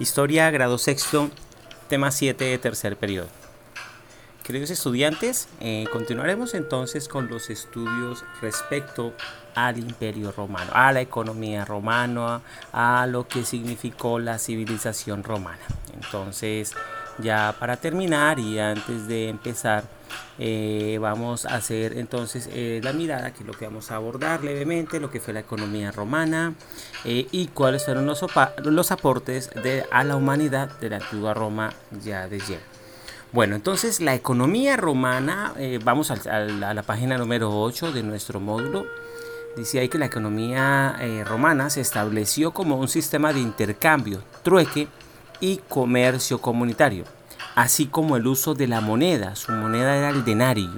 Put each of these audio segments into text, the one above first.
Historia, grado sexto, tema 7, tercer periodo. Queridos estudiantes, eh, continuaremos entonces con los estudios respecto al imperio romano, a la economía romana, a lo que significó la civilización romana. Entonces, ya para terminar y antes de empezar, eh, vamos a hacer entonces eh, la mirada, que es lo que vamos a abordar levemente, lo que fue la economía romana eh, y cuáles fueron los, los aportes de, a la humanidad de la antigua Roma ya de lleno. Bueno, entonces la economía romana, vamos a, la página número 8 de nuestro módulo. Dice ahí que la economía romana se estableció como un sistema de intercambio, trueque y comercio comunitario así como el uso de la moneda. Su moneda era el denario.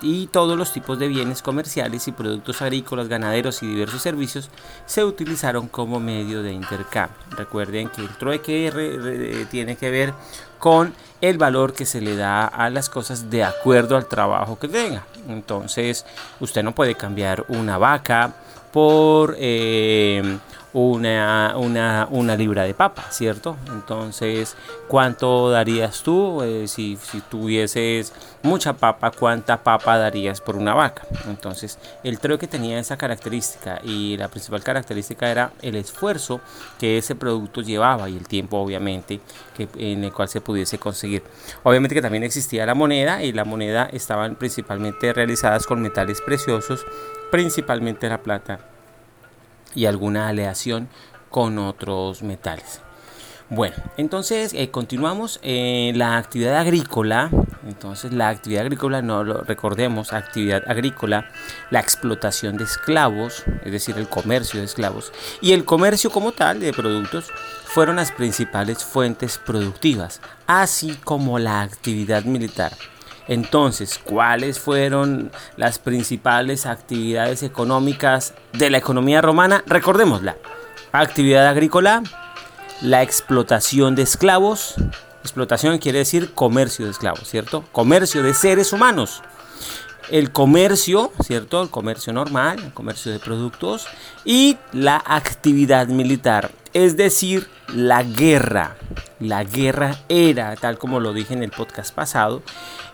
Y todos los tipos de bienes comerciales y productos agrícolas, ganaderos y diversos servicios se utilizaron como medio de intercambio. Recuerden que el trueque tiene que ver con el valor que se le da a las cosas de acuerdo al trabajo que tenga. Entonces, usted no puede cambiar una vaca por eh, una, una, una, libra de papa, ¿cierto? Entonces, ¿cuánto darías tú eh, si, si, tuvieses mucha papa? ¿Cuánta papa darías por una vaca? Entonces, el que tenía esa característica y la principal característica era el esfuerzo que ese producto llevaba y el tiempo, obviamente, que, en el cual se pudiese conseguir. Obviamente que también existía la moneda y la moneda estaban principalmente realizadas con metales preciosos, principalmente la plata y alguna aleación con otros metales. Bueno, entonces eh, continuamos en la actividad agrícola. Entonces la actividad agrícola, no lo recordemos, actividad agrícola, la explotación de esclavos, es decir, el comercio de esclavos, y el comercio como tal de productos fueron las principales fuentes productivas, así como la actividad militar. Entonces, ¿cuáles fueron las principales actividades económicas de la economía romana? Recordémosla. Actividad agrícola, la explotación de esclavos. Explotación quiere decir comercio de esclavos, ¿cierto? Comercio de seres humanos. El comercio, ¿cierto? El comercio normal, el comercio de productos. Y la actividad militar, es decir, la guerra. La guerra era, tal como lo dije en el podcast pasado,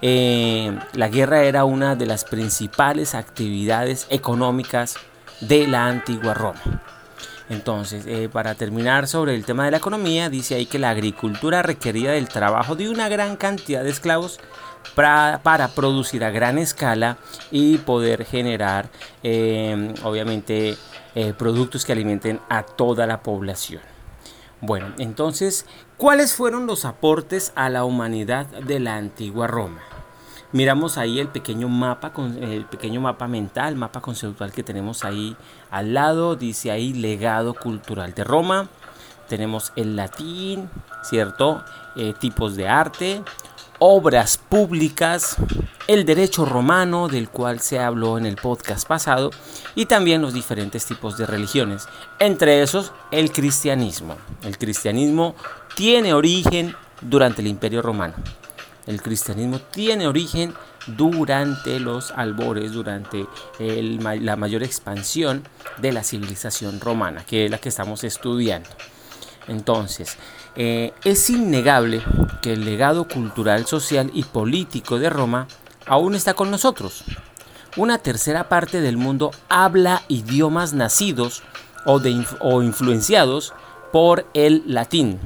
eh, la guerra era una de las principales actividades económicas de la antigua Roma. Entonces, eh, para terminar sobre el tema de la economía, dice ahí que la agricultura requería del trabajo de una gran cantidad de esclavos para, producir a gran escala y poder generar, eh, obviamente, productos que alimenten a toda la población. Bueno, entonces, ¿cuáles fueron los aportes a la humanidad de la antigua Roma? Miramos ahí el pequeño mapa, el pequeño mapa mental, mapa conceptual que tenemos ahí al lado. Dice ahí legado cultural de Roma. Tenemos el latín, ¿cierto? Eh, tipos de arte, obras públicas, el derecho romano del cual se habló en el podcast pasado y también los diferentes tipos de religiones, entre esos el cristianismo. El cristianismo tiene origen durante el imperio romano. El cristianismo tiene origen durante los albores, durante la mayor expansión de la civilización romana, que es la que estamos estudiando. Entonces, eh, es innegable que el legado cultural, social y político de Roma aún está con nosotros. Una tercera parte del mundo habla idiomas nacidos o, o influenciados por el latín.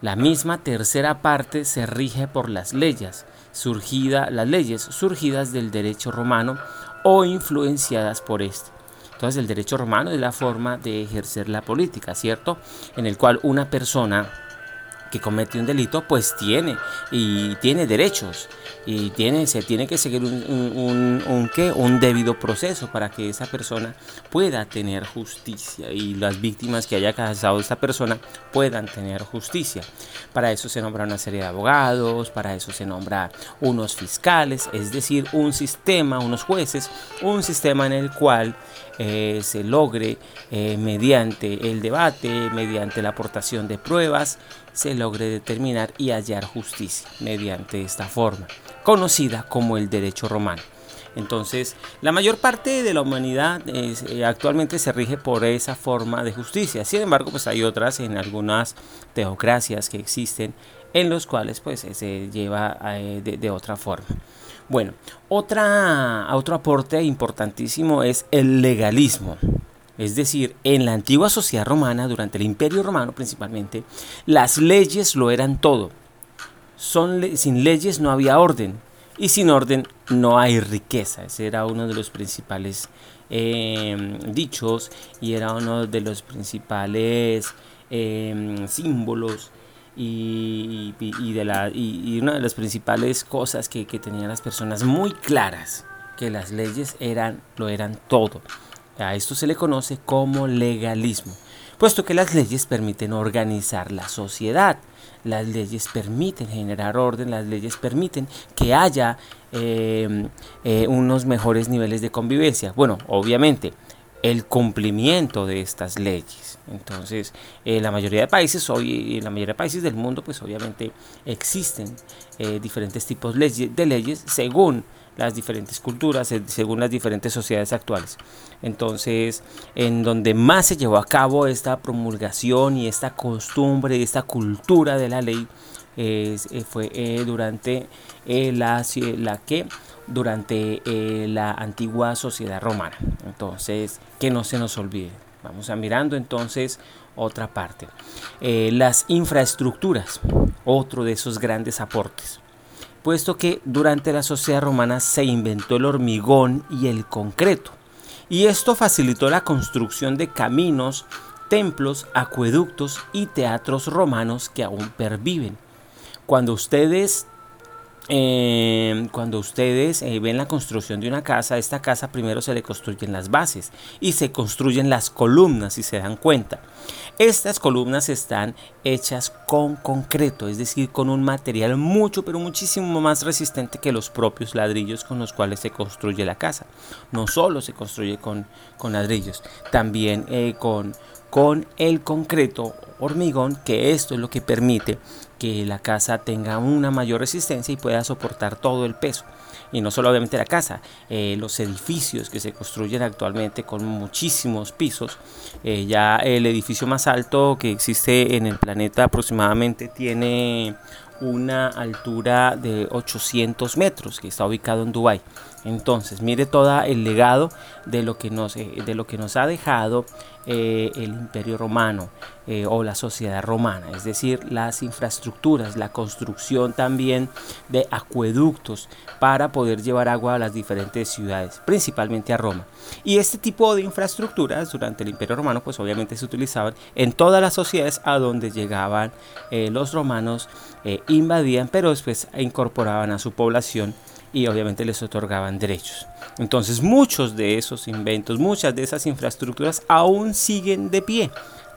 La misma tercera parte se rige por las leyes, surgida, las leyes surgidas del derecho romano o influenciadas por este. Entonces el derecho romano es la forma de ejercer la política, ¿cierto? En el cual una persona que comete un delito, pues tiene y tiene derechos y tiene, se tiene que seguir un, un, un, un debido proceso para que esa persona pueda tener justicia y las víctimas que haya causado esa persona puedan tener justicia. Para eso se nombra una serie de abogados, para eso se nombra unos fiscales, es decir, un sistema, unos jueces, un sistema en el cual eh, se logre eh, mediante el debate, mediante la aportación de pruebas, se logre determinar y hallar justicia mediante esta forma, conocida como el derecho romano. Entonces, la mayor parte de la humanidad eh, actualmente se rige por esa forma de justicia. Sin embargo, pues hay otras en algunas teocracias que existen en los cuales pues se lleva eh, de, otra forma. Bueno, otra, otro aporte importantísimo es el legalismo. Es decir, en la antigua sociedad romana, durante el imperio romano principalmente, las leyes lo eran todo. Son, sin leyes no había orden y sin orden no hay riqueza. Ese era uno de los principales em, dichos y era uno de los principales em, símbolos y, de y, una de las principales cosas que, que, tenían las personas muy claras, que las leyes eran, lo eran todo. A esto se le conoce como legalismo, puesto que las leyes permiten organizar la sociedad, las leyes permiten generar orden, las leyes permiten que haya em, eh, unos mejores niveles de convivencia. Bueno, obviamente, el cumplimiento de estas leyes. Entonces, en la mayoría de países hoy, la mayoría de países del mundo, pues obviamente existen eh, diferentes tipos de leyes según las diferentes culturas, según las diferentes sociedades actuales. Entonces, en donde más se llevó a cabo esta promulgación y esta costumbre, esta cultura de la ley, eh, fue eh, durante la, la que durante eh, la antigua sociedad romana. Entonces, que no se nos olvide. Vamos a mirando entonces otra parte. Eh, las infraestructuras, otro de esos grandes aportes. Puesto que durante la sociedad romana se inventó el hormigón y el concreto. Y esto facilitó la construcción de caminos, templos, acueductos y teatros romanos que aún perviven. Cuando ustedes eh, cuando ustedes eh, ven la construcción de una casa, esta casa primero se le construyen las bases y se construyen las columnas, si se dan cuenta. Estas columnas están hechas con concreto, es decir, con un material mucho, pero muchísimo más resistente que los propios ladrillos con los cuales se construye la casa. No solo se construye con, con ladrillos, también eh, con, con el concreto hormigón, que esto es lo que permite que la casa tenga una mayor resistencia y pueda soportar todo el peso. Y no solo obviamente la casa, eh, los edificios que se construyen actualmente con muchísimos pisos. Eh, ya el edificio más alto que existe en el planeta aproximadamente tiene una altura de 800 metros que está ubicado en Dubái. Entonces, mire todo el legado de lo que nos, eh, de lo que nos ha dejado eh, el imperio romano eh, o la sociedad romana, es decir, las infraestructuras, la construcción también de acueductos para poder llevar agua a las diferentes ciudades, principalmente a Roma. Y este tipo de infraestructuras durante el imperio romano pues obviamente se utilizaban en todas las sociedades a donde llegaban los romanos, invadían, pero después incorporaban a su población y obviamente les otorgaban derechos. Entonces muchos de esos inventos, muchas de esas infraestructuras aún siguen de pie.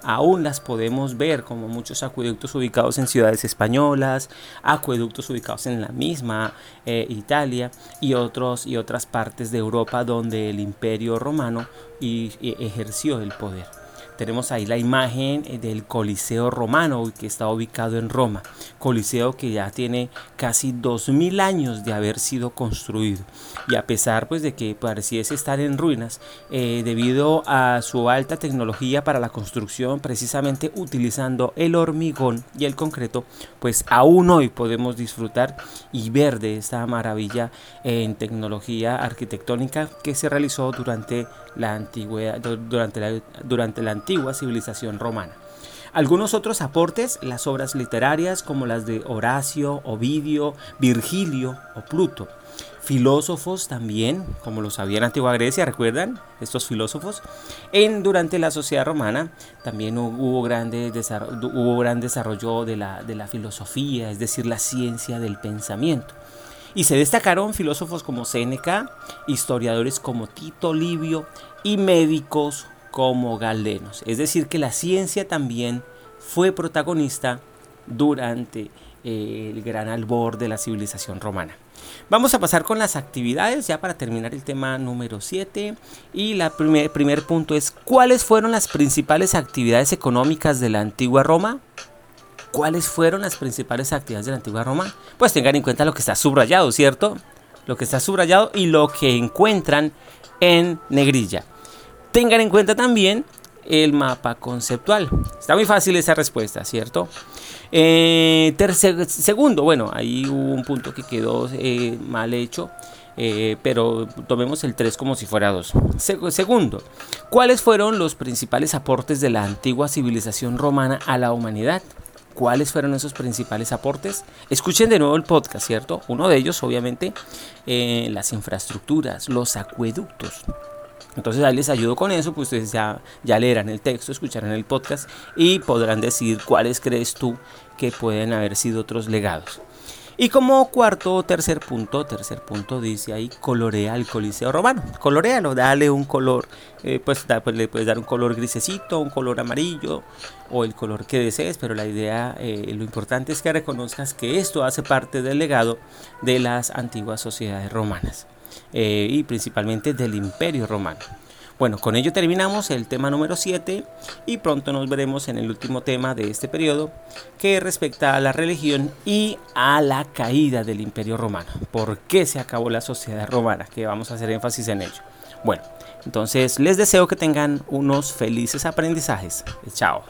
Aún las podemos ver como muchos acueductos ubicados en ciudades españolas, acueductos ubicados en la misma eh, Italia y, otros, y otras partes de Europa donde el imperio romano ejerció el poder. Tenemos ahí la imagen eh, del Coliseo romano que está ubicado en Roma. Coliseo que ya tiene casi 2000 años de haber sido construido. Y a pesar pues de que pareciese estar en ruinas, eh, debido a su alta tecnología para la construcción, precisamente utilizando el hormigón y el concreto, pues aún hoy podemos disfrutar y ver de esta maravilla en tecnología arquitectónica que se realizó durante la antigüedad, durante la, durante la antigua civilización romana. Algunos otros aportes, las obras literarias como las de Horacio, Ovidio, Virgilio o Pluto. Filósofos también, como lo sabía en Antigua Grecia, ¿recuerdan? Estos filósofos. En, durante la sociedad romana también hubo, grande hubo gran desarrollo de la, de la filosofía, es decir, la ciencia del pensamiento. Y se destacaron filósofos como Séneca, historiadores como Tito Livio y médicos como Galenos. Es decir, que la ciencia también fue protagonista durante eh, el gran albor de la civilización romana. Vamos a pasar con las actividades ya para terminar el tema número 7. Y el primer, primer punto es, ¿cuáles fueron las principales actividades económicas de la antigua Roma? ¿Cuáles fueron las principales actividades de la antigua Roma? Pues tengan en cuenta lo que está subrayado, ¿cierto? lo que está subrayado y lo que encuentran en negrilla. Tengan en cuenta también el mapa conceptual. Está muy fácil esa respuesta, ¿cierto? Eh, segundo, bueno, ahí hubo un punto que quedó eh, mal hecho. Eh, pero tomemos el 3 como si fuera 2. segundo, ¿cuáles fueron los principales aportes de la antigua civilización romana a la humanidad? ¿Cuáles fueron esos principales aportes? Escuchen de nuevo el podcast, ¿cierto? Uno de ellos, obviamente, las infraestructuras, los acueductos. Entonces ahí les ayudo con eso, pues ustedes ya, ya leerán el texto, escucharán el podcast y podrán decir cuáles crees tú que pueden haber sido otros legados. Y como cuarto o tercer punto, tercer punto dice ahí, colorea el Coliseo Romano. Colorealo, dale un color, eh, pues, pues, le puedes dar un color grisecito, un color amarillo o el color que desees, pero la idea, eh, lo importante es que reconozcas que esto hace parte del legado de las antiguas sociedades romanas. Eh, y principalmente del Imperio Romano. Bueno, con ello terminamos el tema número 7 y pronto nos veremos en el último tema de este periodo que respecta a la religión y a la caída del Imperio Romano. ¿Por qué se acabó la sociedad romana? Que vamos a hacer énfasis en ello. Bueno, entonces les deseo que tengan unos felices aprendizajes. Chao.